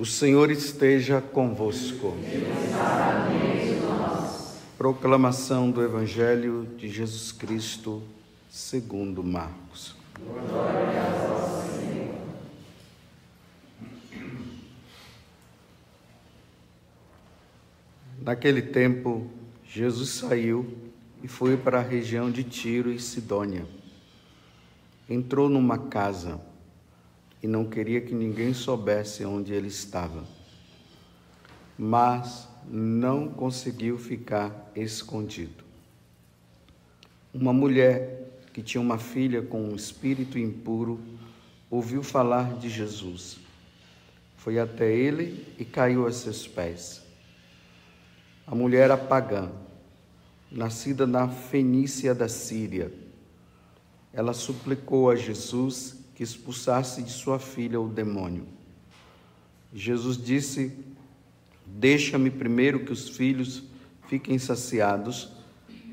O Senhor esteja convosco. Proclamação do Evangelho de Jesus Cristo, segundo Marcos. Naquele tempo, Jesus saiu e foi para a região de Tiro e Sidônia. Entrou numa casa e não queria que ninguém soubesse onde ele estava. Mas não conseguiu ficar escondido. Uma mulher que tinha uma filha com um espírito impuro ouviu falar de Jesus. Foi até ele e caiu a seus pés. A mulher era pagã, nascida na Fenícia da Síria. Ela suplicou a Jesus que expulsasse de sua filha o demônio. Jesus disse: Deixa-me primeiro que os filhos fiquem saciados,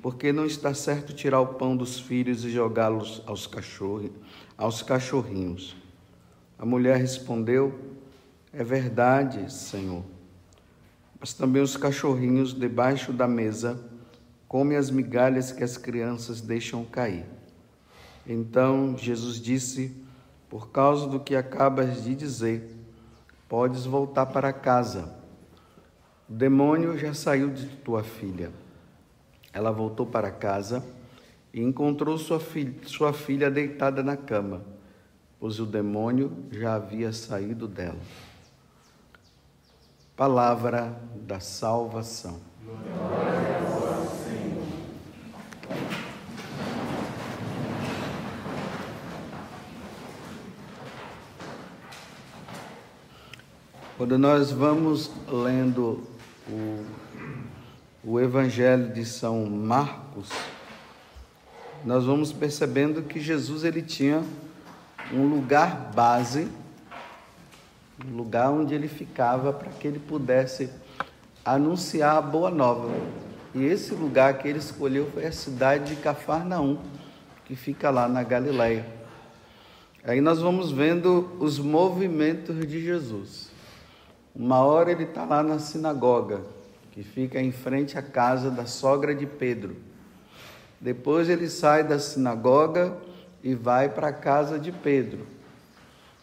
porque não está certo tirar o pão dos filhos e jogá-los aos cachorros, aos cachorrinhos. A mulher respondeu: É verdade, Senhor. Mas também os cachorrinhos debaixo da mesa comem as migalhas que as crianças deixam cair. Então Jesus disse: por causa do que acabas de dizer, podes voltar para casa. O demônio já saiu de tua filha. Ela voltou para casa e encontrou sua filha, sua filha deitada na cama, pois o demônio já havia saído dela. Palavra da salvação. Glória Quando nós vamos lendo o, o Evangelho de São Marcos, nós vamos percebendo que Jesus ele tinha um lugar base, um lugar onde ele ficava para que ele pudesse anunciar a boa nova. E esse lugar que ele escolheu foi a cidade de Cafarnaum, que fica lá na Galileia. Aí nós vamos vendo os movimentos de Jesus. Uma hora ele está lá na sinagoga, que fica em frente à casa da sogra de Pedro. Depois ele sai da sinagoga e vai para a casa de Pedro.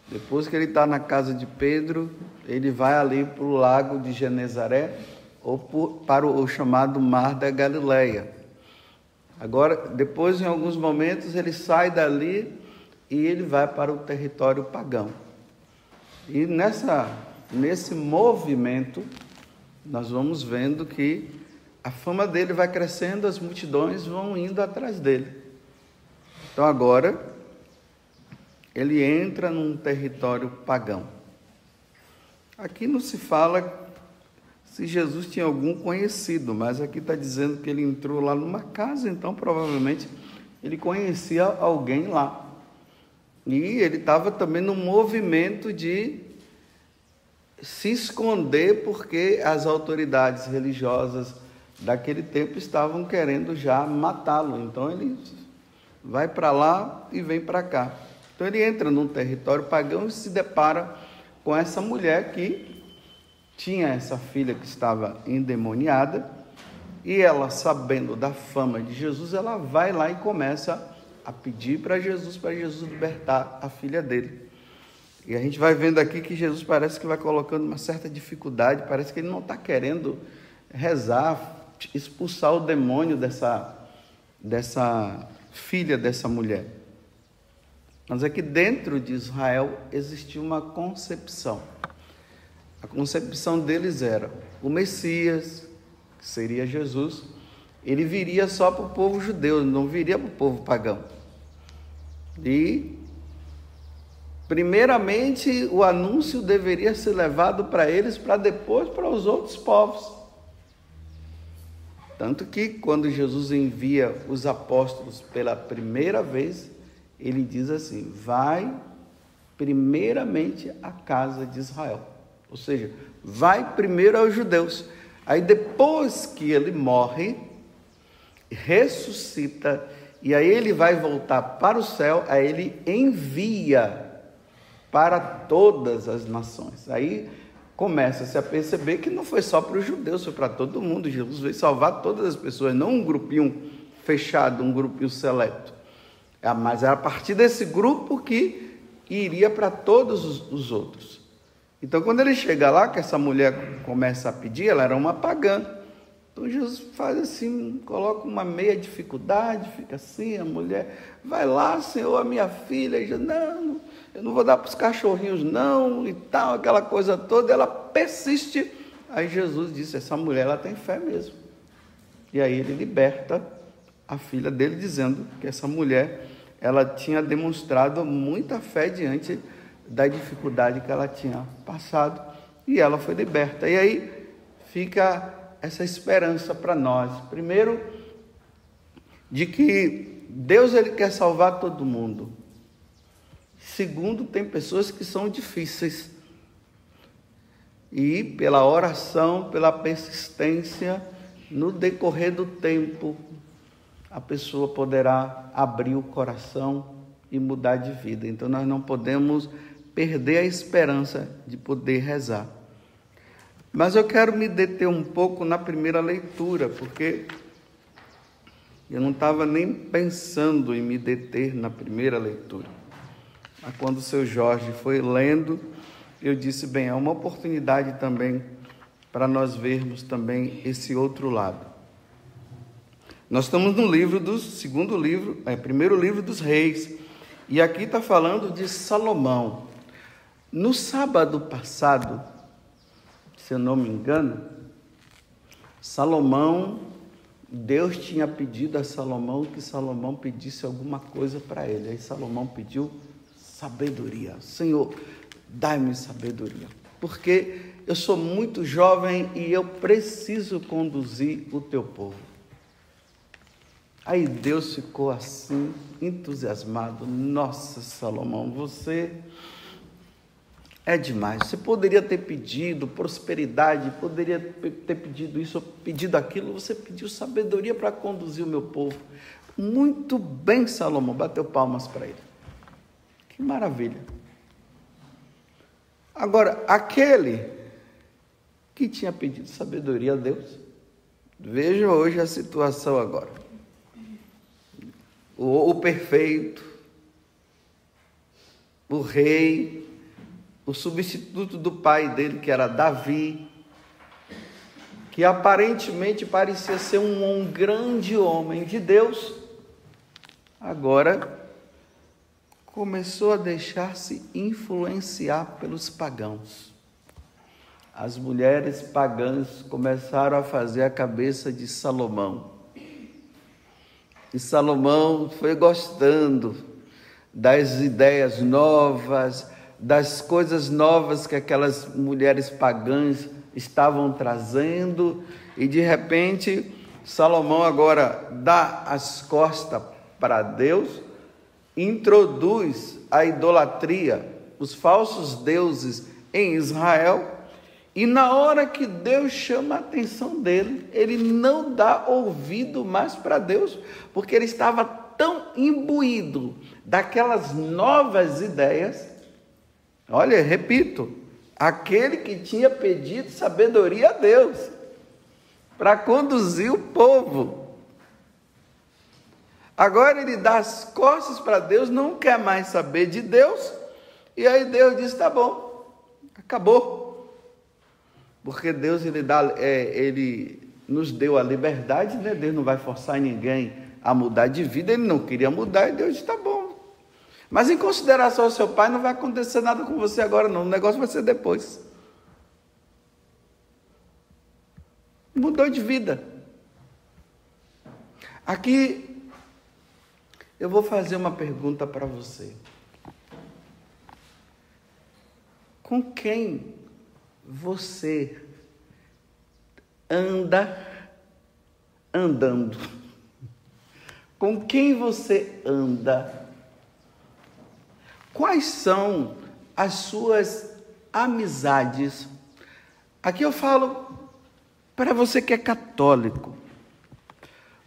Depois que ele está na casa de Pedro, ele vai ali para o lago de Genezaré ou para o chamado Mar da Galileia. Agora, depois, em alguns momentos, ele sai dali e ele vai para o território pagão. E nessa nesse movimento, nós vamos vendo que a fama dele vai crescendo, as multidões vão indo atrás dele. Então agora, ele entra num território pagão. Aqui não se fala se Jesus tinha algum conhecido, mas aqui está dizendo que ele entrou lá numa casa, então provavelmente ele conhecia alguém lá. E ele estava também no movimento de se esconder porque as autoridades religiosas daquele tempo estavam querendo já matá-lo. Então ele vai para lá e vem para cá. Então ele entra num território pagão e se depara com essa mulher que tinha essa filha que estava endemoniada e ela, sabendo da fama de Jesus, ela vai lá e começa a pedir para Jesus, para Jesus libertar a filha dele. E a gente vai vendo aqui que Jesus parece que vai colocando uma certa dificuldade, parece que ele não está querendo rezar, expulsar o demônio dessa, dessa filha dessa mulher. Mas é que dentro de Israel existia uma concepção. A concepção deles era o Messias, que seria Jesus, ele viria só para o povo judeu, não viria para o povo pagão. E Primeiramente, o anúncio deveria ser levado para eles, para depois para os outros povos. Tanto que, quando Jesus envia os apóstolos pela primeira vez, ele diz assim: vai primeiramente à casa de Israel. Ou seja, vai primeiro aos judeus. Aí, depois que ele morre, ressuscita, e aí ele vai voltar para o céu, aí ele envia para todas as nações. Aí começa-se a perceber que não foi só para os judeus, foi para todo mundo. Jesus veio salvar todas as pessoas, não um grupinho fechado, um grupinho seleto. É, mas era a partir desse grupo que iria para todos os outros. Então, quando ele chega lá, que essa mulher começa a pedir, ela era uma pagã. Então, Jesus faz assim, coloca uma meia dificuldade, fica assim, a mulher, vai lá, Senhor, a minha filha, diz, não, eu não vou dar para os cachorrinhos, não, e tal, aquela coisa toda, ela persiste. Aí Jesus disse: essa mulher, ela tem fé mesmo. E aí ele liberta a filha dele, dizendo que essa mulher, ela tinha demonstrado muita fé diante da dificuldade que ela tinha passado, e ela foi liberta. E aí fica essa esperança para nós. Primeiro, de que Deus ele quer salvar todo mundo. Segundo, tem pessoas que são difíceis. E pela oração, pela persistência, no decorrer do tempo, a pessoa poderá abrir o coração e mudar de vida. Então nós não podemos perder a esperança de poder rezar. Mas eu quero me deter um pouco na primeira leitura, porque eu não estava nem pensando em me deter na primeira leitura. Quando o seu Jorge foi lendo, eu disse: bem, é uma oportunidade também para nós vermos também esse outro lado. Nós estamos no livro do segundo livro, é, primeiro livro dos reis, e aqui está falando de Salomão. No sábado passado, se eu não me engano, Salomão, Deus tinha pedido a Salomão que Salomão pedisse alguma coisa para ele. Aí Salomão pediu sabedoria. Senhor, dai-me sabedoria, porque eu sou muito jovem e eu preciso conduzir o teu povo. Aí Deus ficou assim, entusiasmado. Nossa, Salomão, você é demais. Você poderia ter pedido prosperidade, poderia ter pedido isso, pedido aquilo. Você pediu sabedoria para conduzir o meu povo. Muito bem, Salomão. Bateu palmas para ele. Que maravilha. Agora, aquele que tinha pedido sabedoria a Deus, veja hoje a situação agora. O, o perfeito, o rei, o substituto do pai dele, que era Davi, que aparentemente parecia ser um, um grande homem de Deus, agora começou a deixar-se influenciar pelos pagãos. As mulheres pagãs começaram a fazer a cabeça de Salomão. E Salomão foi gostando das ideias novas, das coisas novas que aquelas mulheres pagãs estavam trazendo, e de repente Salomão agora dá as costas para Deus introduz a idolatria, os falsos deuses em Israel, e na hora que Deus chama a atenção dele, ele não dá ouvido mais para Deus, porque ele estava tão imbuído daquelas novas ideias. Olha, repito, aquele que tinha pedido sabedoria a Deus para conduzir o povo Agora ele dá as costas para Deus, não quer mais saber de Deus, e aí Deus diz: tá bom, acabou. Porque Deus ele, dá, é, ele nos deu a liberdade, né? Deus não vai forçar ninguém a mudar de vida, ele não queria mudar, e Deus disse: tá bom. Mas em consideração ao seu pai, não vai acontecer nada com você agora, não, o negócio vai ser depois. Mudou de vida. Aqui eu vou fazer uma pergunta para você. Com quem você anda andando? Com quem você anda? Quais são as suas amizades? Aqui eu falo para você que é católico,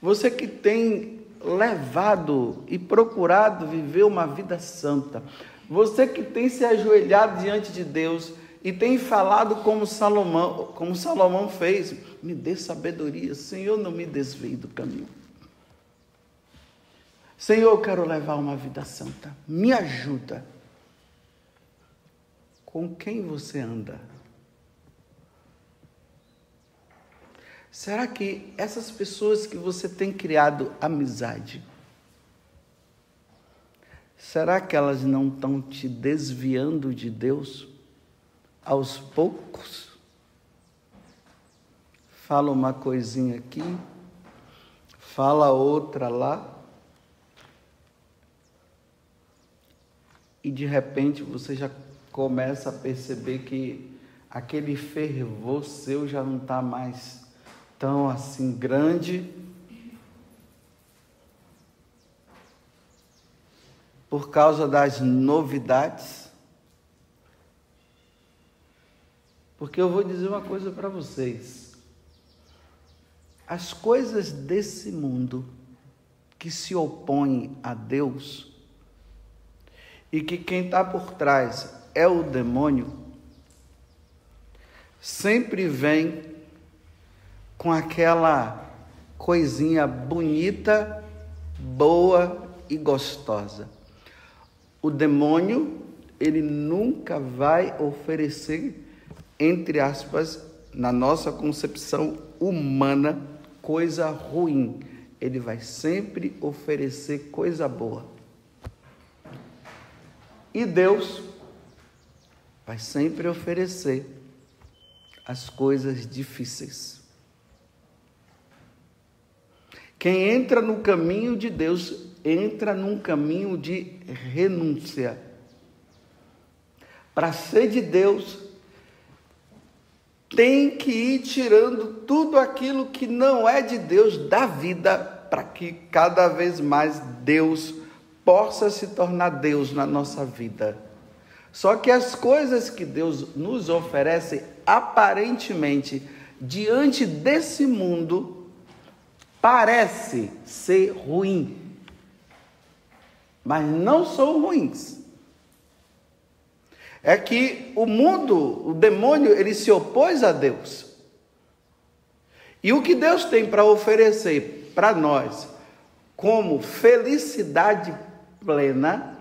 você que tem levado e procurado viver uma vida santa. Você que tem se ajoelhado diante de Deus e tem falado como Salomão, como Salomão fez: me dê sabedoria, Senhor, não me desvie do caminho. Senhor, eu quero levar uma vida santa, me ajuda. Com quem você anda? Será que essas pessoas que você tem criado amizade, será que elas não estão te desviando de Deus aos poucos? Fala uma coisinha aqui, fala outra lá, e de repente você já começa a perceber que aquele fervor seu já não está mais tão assim grande. Por causa das novidades. Porque eu vou dizer uma coisa para vocês. As coisas desse mundo que se opõem a Deus e que quem está por trás é o demônio, sempre vem com aquela coisinha bonita, boa e gostosa. O demônio, ele nunca vai oferecer, entre aspas, na nossa concepção humana, coisa ruim. Ele vai sempre oferecer coisa boa. E Deus vai sempre oferecer as coisas difíceis. Quem entra no caminho de Deus entra num caminho de renúncia. Para ser de Deus, tem que ir tirando tudo aquilo que não é de Deus da vida, para que cada vez mais Deus possa se tornar Deus na nossa vida. Só que as coisas que Deus nos oferece, aparentemente, diante desse mundo, parece ser ruim, mas não são ruins. É que o mundo, o demônio, ele se opôs a Deus. E o que Deus tem para oferecer para nós como felicidade plena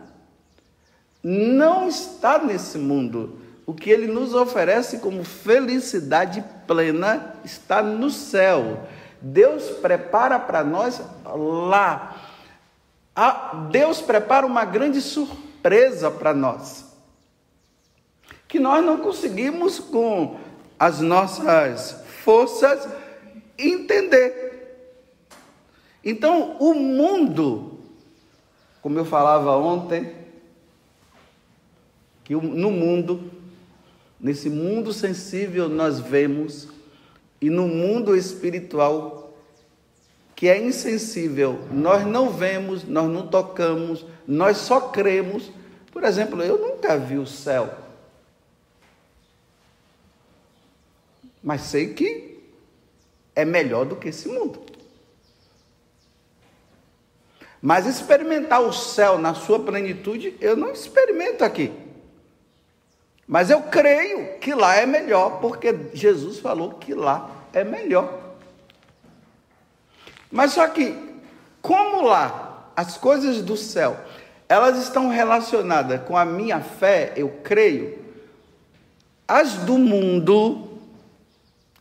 não está nesse mundo. O que ele nos oferece como felicidade plena está no céu. Deus prepara para nós lá. Deus prepara uma grande surpresa para nós. Que nós não conseguimos, com as nossas forças, entender. Então, o mundo, como eu falava ontem, que no mundo, nesse mundo sensível, nós vemos e no mundo espiritual que é insensível, nós não vemos, nós não tocamos, nós só cremos. Por exemplo, eu nunca vi o céu. Mas sei que é melhor do que esse mundo. Mas experimentar o céu na sua plenitude, eu não experimento aqui. Mas eu creio que lá é melhor, porque Jesus falou que lá é melhor. Mas só que, como lá as coisas do céu, elas estão relacionadas com a minha fé, eu creio, as do mundo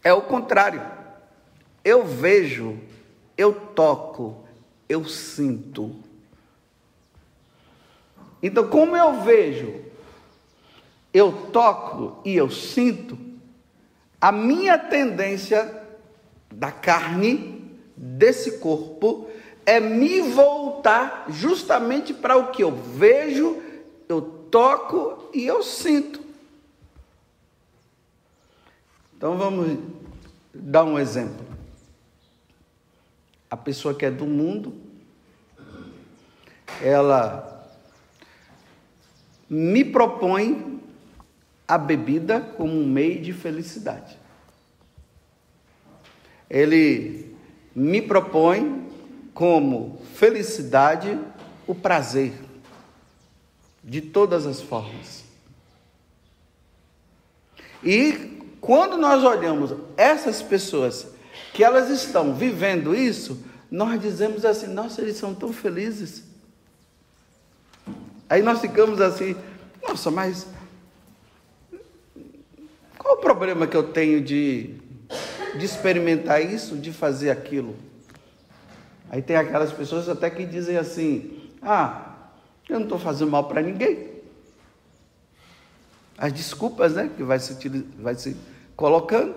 é o contrário. Eu vejo, eu toco, eu sinto. Então, como eu vejo, eu toco e eu sinto, a minha tendência da carne, desse corpo, é me voltar justamente para o que eu vejo, eu toco e eu sinto. Então vamos dar um exemplo. A pessoa que é do mundo, ela me propõe a bebida como um meio de felicidade. Ele me propõe como felicidade o prazer, de todas as formas. E quando nós olhamos essas pessoas que elas estão vivendo isso, nós dizemos assim: nossa, eles são tão felizes. Aí nós ficamos assim: nossa, mas qual o problema que eu tenho de, de experimentar isso, de fazer aquilo? Aí tem aquelas pessoas até que dizem assim: ah, eu não estou fazendo mal para ninguém. As desculpas, né, que vai se, vai se colocando.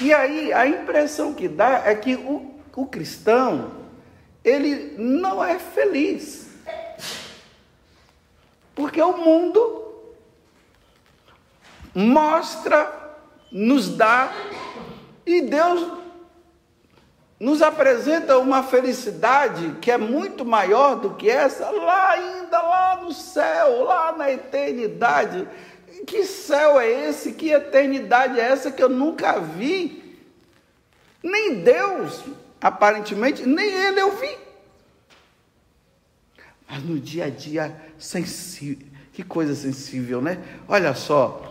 E aí a impressão que dá é que o, o cristão, ele não é feliz. Porque o mundo mostra, nos dá, e Deus nos apresenta uma felicidade que é muito maior do que essa, lá ainda, lá no céu, lá na eternidade. Que céu é esse? Que eternidade é essa que eu nunca vi? Nem Deus, aparentemente, nem Ele eu vi. Mas no dia a dia, sensível, que coisa sensível, né? Olha só,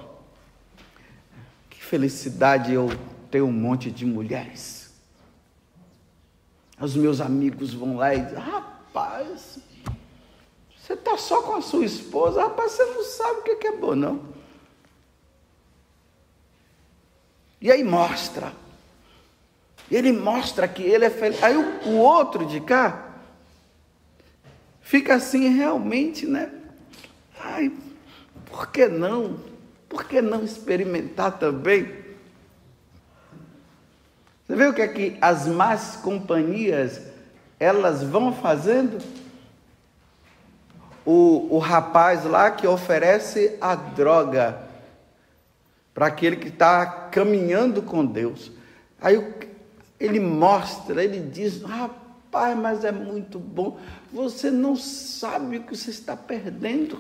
felicidade eu ter um monte de mulheres os meus amigos vão lá e dizem, rapaz, você está só com a sua esposa, rapaz, você não sabe o que é bom, não. E aí mostra. Ele mostra que ele é feliz. Aí o, o outro de cá fica assim realmente, né? Ai, por que não? Por que não experimentar também? Você vê o que é que as más companhias elas vão fazendo? O, o rapaz lá que oferece a droga para aquele que está caminhando com Deus. Aí ele mostra, ele diz: rapaz, mas é muito bom. Você não sabe o que você está perdendo.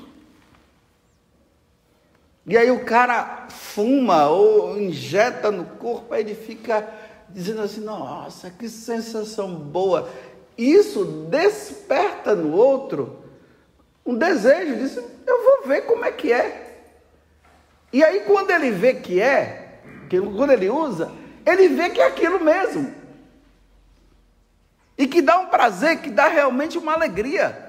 E aí o cara fuma ou injeta no corpo, aí ele fica dizendo assim: nossa, que sensação boa. Isso desperta no outro um desejo, diz: eu vou ver como é que é. E aí, quando ele vê que é, quando ele usa, ele vê que é aquilo mesmo. E que dá um prazer, que dá realmente uma alegria.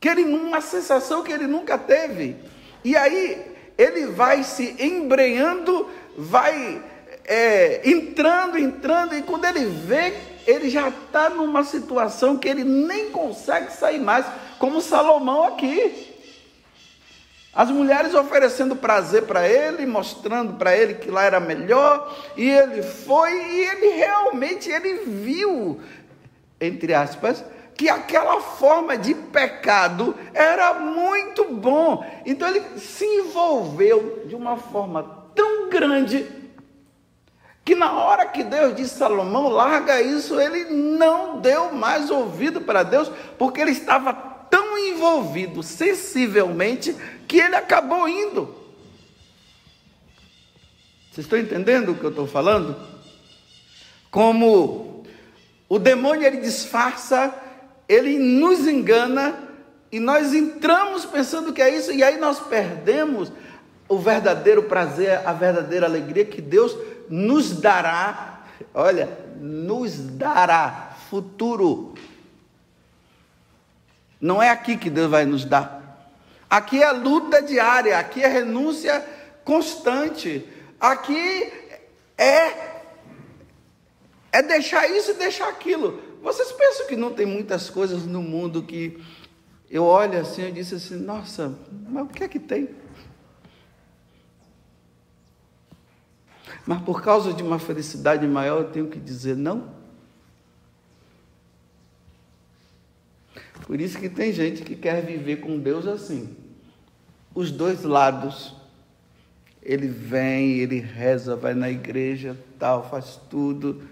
Que ele, uma sensação que ele nunca teve. E aí, ele vai se embrenhando, vai é, entrando, entrando, e quando ele vê, ele já está numa situação que ele nem consegue sair mais, como Salomão aqui. As mulheres oferecendo prazer para ele, mostrando para ele que lá era melhor, e ele foi, e ele realmente ele viu, entre aspas, que aquela forma de pecado era muito bom. Então ele se envolveu de uma forma tão grande que na hora que Deus disse Salomão, larga isso, ele não deu mais ouvido para Deus, porque ele estava tão envolvido sensivelmente que ele acabou indo. Vocês estão entendendo o que eu estou falando? Como o demônio ele disfarça, ele nos engana e nós entramos pensando que é isso e aí nós perdemos o verdadeiro prazer, a verdadeira alegria que Deus nos dará, olha, nos dará futuro. Não é aqui que Deus vai nos dar. Aqui é luta diária, aqui é renúncia constante. Aqui é é deixar isso e deixar aquilo. Vocês pensam que não tem muitas coisas no mundo que eu olho assim e disse assim, nossa, mas o que é que tem? Mas por causa de uma felicidade maior, eu tenho que dizer não. Por isso que tem gente que quer viver com Deus assim. Os dois lados. Ele vem, ele reza, vai na igreja, tal, faz tudo.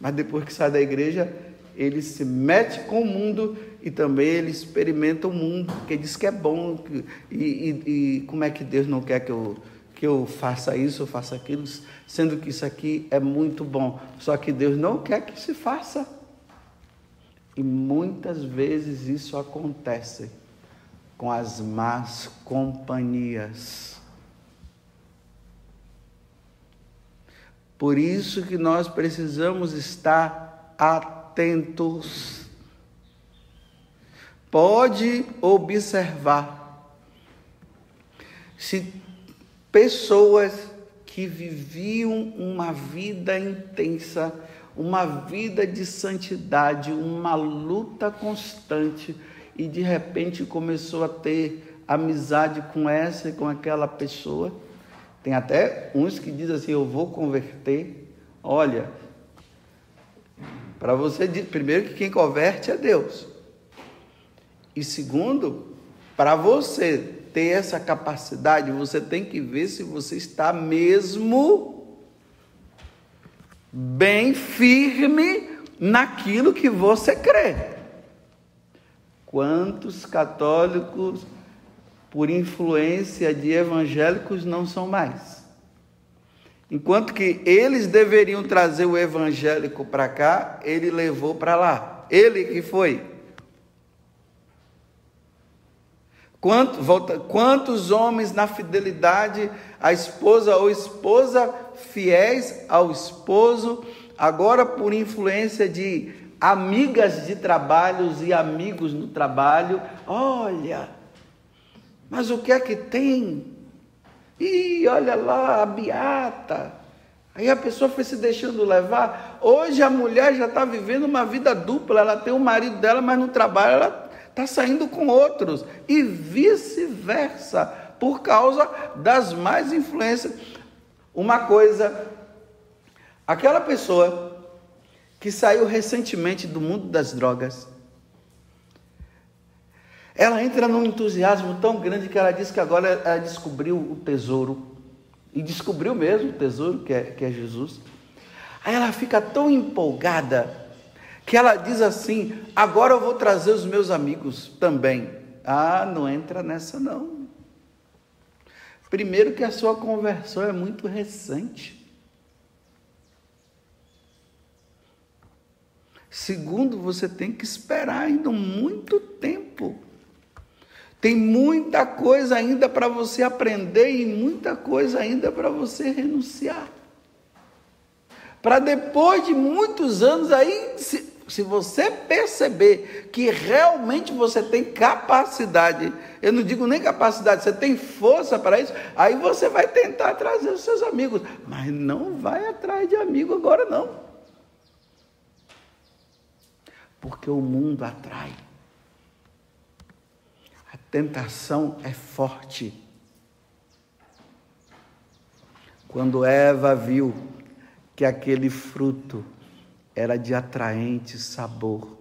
Mas depois que sai da igreja, ele se mete com o mundo e também ele experimenta o mundo, porque diz que é bom. E, e, e como é que Deus não quer que eu que eu faça isso, eu faça aquilo, sendo que isso aqui é muito bom. Só que Deus não quer que se faça. E muitas vezes isso acontece com as más companhias. Por isso que nós precisamos estar atentos. Pode observar se pessoas que viviam uma vida intensa, uma vida de santidade, uma luta constante e de repente começou a ter amizade com essa e com aquela pessoa. Tem até uns que dizem assim: Eu vou converter. Olha, para você, primeiro que quem converte é Deus. E segundo, para você ter essa capacidade, você tem que ver se você está mesmo bem firme naquilo que você crê. Quantos católicos, por influência de evangélicos, não são mais? Enquanto que eles deveriam trazer o evangélico para cá, ele levou para lá. Ele que foi. Quanto, volta, quantos homens na fidelidade à esposa ou esposa fiéis ao esposo, agora por influência de amigas de trabalhos e amigos no trabalho, olha, mas o que é que tem? E olha lá, a beata. Aí a pessoa foi se deixando levar. Hoje a mulher já está vivendo uma vida dupla. Ela tem o marido dela, mas no trabalho ela está saindo com outros. E vice-versa, por causa das mais influências uma coisa, aquela pessoa que saiu recentemente do mundo das drogas, ela entra num entusiasmo tão grande que ela diz que agora ela descobriu o tesouro. E descobriu mesmo o tesouro, que é, que é Jesus. Aí ela fica tão empolgada que ela diz assim: agora eu vou trazer os meus amigos também. Ah, não entra nessa não. Primeiro, que a sua conversão é muito recente. Segundo, você tem que esperar ainda muito tempo. Tem muita coisa ainda para você aprender e muita coisa ainda para você renunciar. Para depois de muitos anos aí, se, se você perceber que realmente você tem capacidade, eu não digo nem capacidade, você tem força para isso, aí você vai tentar trazer os seus amigos, mas não vai atrás de amigo agora não. Porque o mundo atrai. Tentação é forte. Quando Eva viu que aquele fruto era de atraente sabor.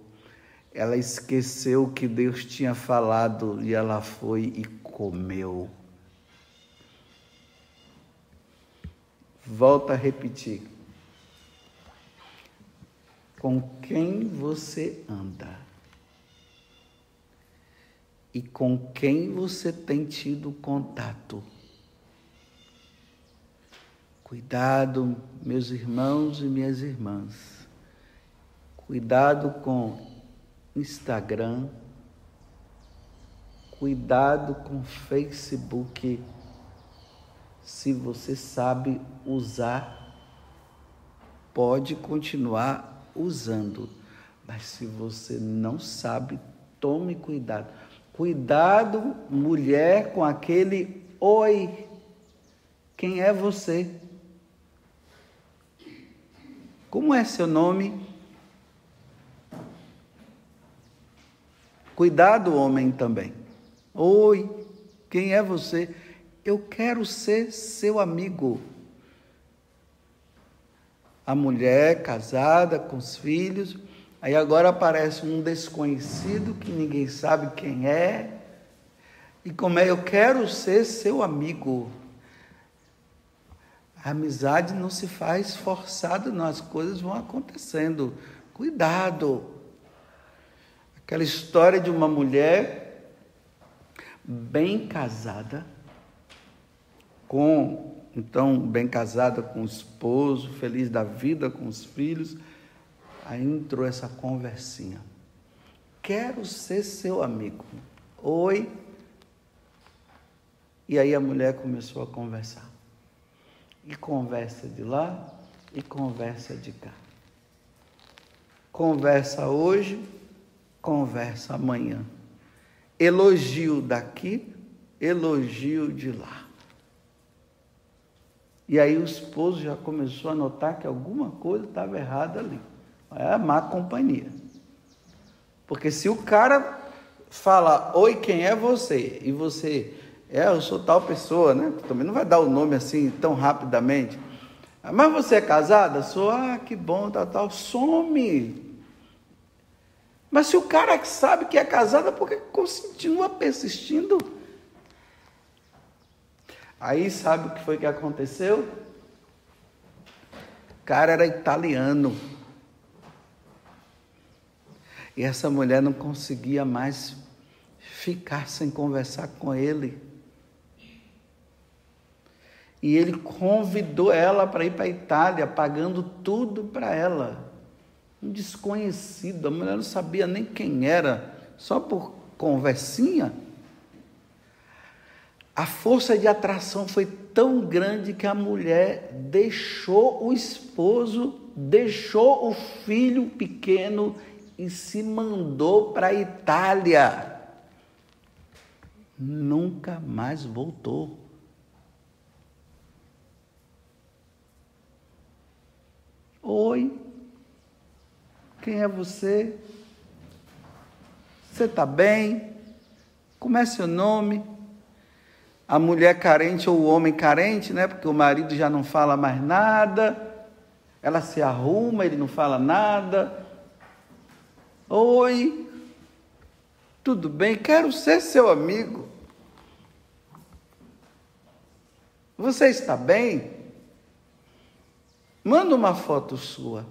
Ela esqueceu que Deus tinha falado e ela foi e comeu. Volta a repetir. Com quem você anda? E com quem você tem tido contato? Cuidado, meus irmãos e minhas irmãs Cuidado com Instagram, cuidado com Facebook. Se você sabe usar, pode continuar usando, mas se você não sabe, tome cuidado. Cuidado, mulher, com aquele oi. Quem é você? Como é seu nome? Cuidado, homem também. Oi, quem é você? Eu quero ser seu amigo. A mulher casada com os filhos, aí agora aparece um desconhecido que ninguém sabe quem é. E como é, eu quero ser seu amigo. A amizade não se faz forçada, não, as coisas vão acontecendo. Cuidado. Aquela história de uma mulher bem casada, com, então, bem casada com o esposo, feliz da vida com os filhos. Aí entrou essa conversinha. Quero ser seu amigo. Oi. E aí a mulher começou a conversar. E conversa de lá, e conversa de cá. Conversa hoje, conversa amanhã. Elogio daqui, elogio de lá. E aí o esposo já começou a notar que alguma coisa estava errada ali. É má companhia. Porque se o cara fala, oi, quem é você? E você, é, eu sou tal pessoa, né? Também não vai dar o nome assim tão rapidamente. Mas você é casada? Sou, ah, que bom, tal, tal. Some. Mas se o cara sabe que é casada, por que continua persistindo? Aí sabe o que foi que aconteceu? O cara era italiano. E essa mulher não conseguia mais ficar sem conversar com ele. E ele convidou ela para ir para a Itália, pagando tudo para ela. Um desconhecido, a mulher não sabia nem quem era, só por conversinha. A força de atração foi tão grande que a mulher deixou o esposo, deixou o filho pequeno e se mandou para a Itália. Nunca mais voltou. Oi, quem é você? Você está bem? Como é seu nome? A mulher carente ou o homem carente, né? Porque o marido já não fala mais nada. Ela se arruma, ele não fala nada. Oi, tudo bem? Quero ser seu amigo. Você está bem? Manda uma foto sua.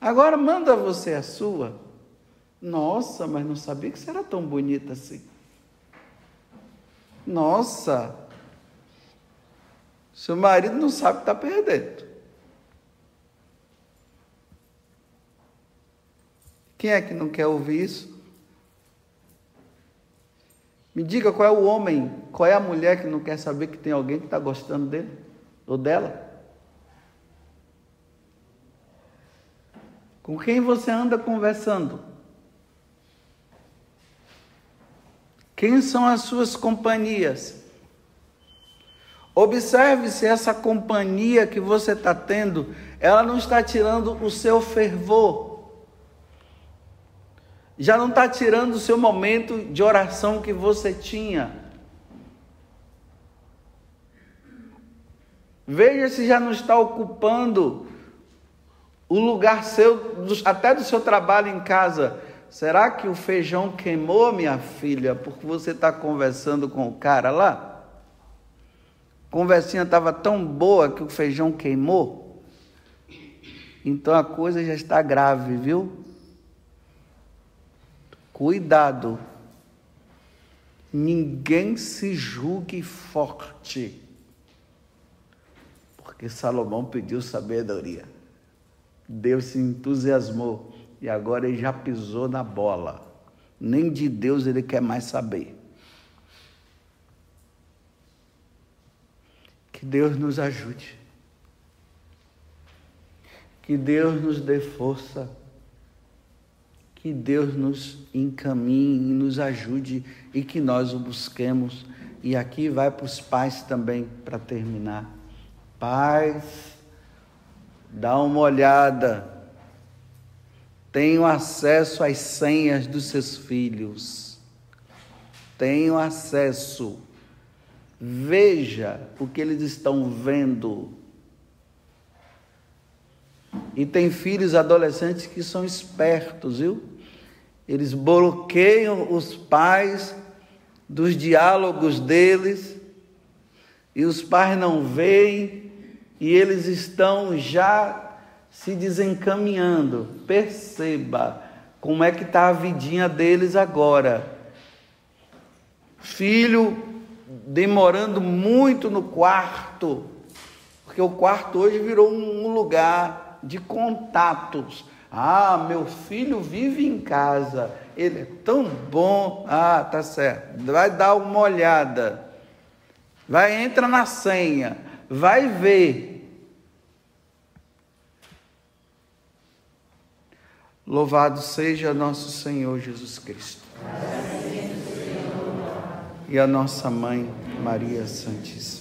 Agora manda você a sua. Nossa, mas não sabia que você era tão bonita assim. Nossa, seu marido não sabe que está perdendo. Quem é que não quer ouvir isso? Me diga qual é o homem, qual é a mulher que não quer saber que tem alguém que está gostando dele ou dela? Com quem você anda conversando? Quem são as suas companhias? Observe se essa companhia que você está tendo, ela não está tirando o seu fervor já não está tirando o seu momento de oração que você tinha. Veja se já não está ocupando o lugar seu, até do seu trabalho em casa. Será que o feijão queimou, minha filha, porque você está conversando com o cara lá? A conversinha estava tão boa que o feijão queimou? Então a coisa já está grave, viu? Cuidado. Ninguém se julgue forte. Porque Salomão pediu sabedoria. Deus se entusiasmou e agora ele já pisou na bola. Nem de Deus ele quer mais saber. Que Deus nos ajude. Que Deus nos dê força que Deus nos encaminhe e nos ajude e que nós o busquemos. E aqui vai para os pais também, para terminar. Pais, dá uma olhada. Tenham acesso às senhas dos seus filhos. Tenham acesso. Veja o que eles estão vendo. E tem filhos adolescentes que são espertos, viu? Eles bloqueiam os pais dos diálogos deles, e os pais não veem, e eles estão já se desencaminhando. Perceba como é que está a vidinha deles agora. Filho demorando muito no quarto, porque o quarto hoje virou um lugar de contatos ah, meu filho vive em casa, ele é tão bom. Ah, tá certo. Vai dar uma olhada. Vai, entra na senha, vai ver. Louvado seja nosso Senhor Jesus Cristo. E a nossa mãe, Maria Santíssima.